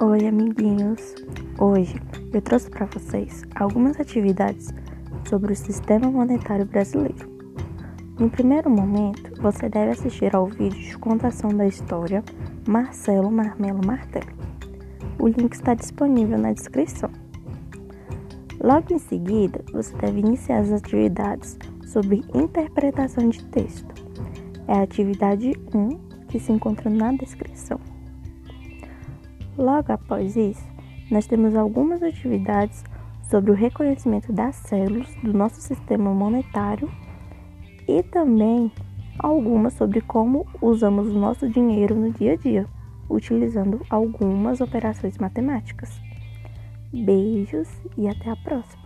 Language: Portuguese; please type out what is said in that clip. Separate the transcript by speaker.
Speaker 1: Oi, amiguinhos! Hoje eu trouxe para vocês algumas atividades sobre o sistema monetário brasileiro. No primeiro momento, você deve assistir ao vídeo de contação da história Marcelo Marmelo Martelo. O link está disponível na descrição. Logo em seguida, você deve iniciar as atividades sobre interpretação de texto. É a atividade 1 que se encontra na descrição. Logo após isso, nós temos algumas atividades sobre o reconhecimento das células do nosso sistema monetário e também algumas sobre como usamos o nosso dinheiro no dia a dia, utilizando algumas operações matemáticas. Beijos e até a próxima!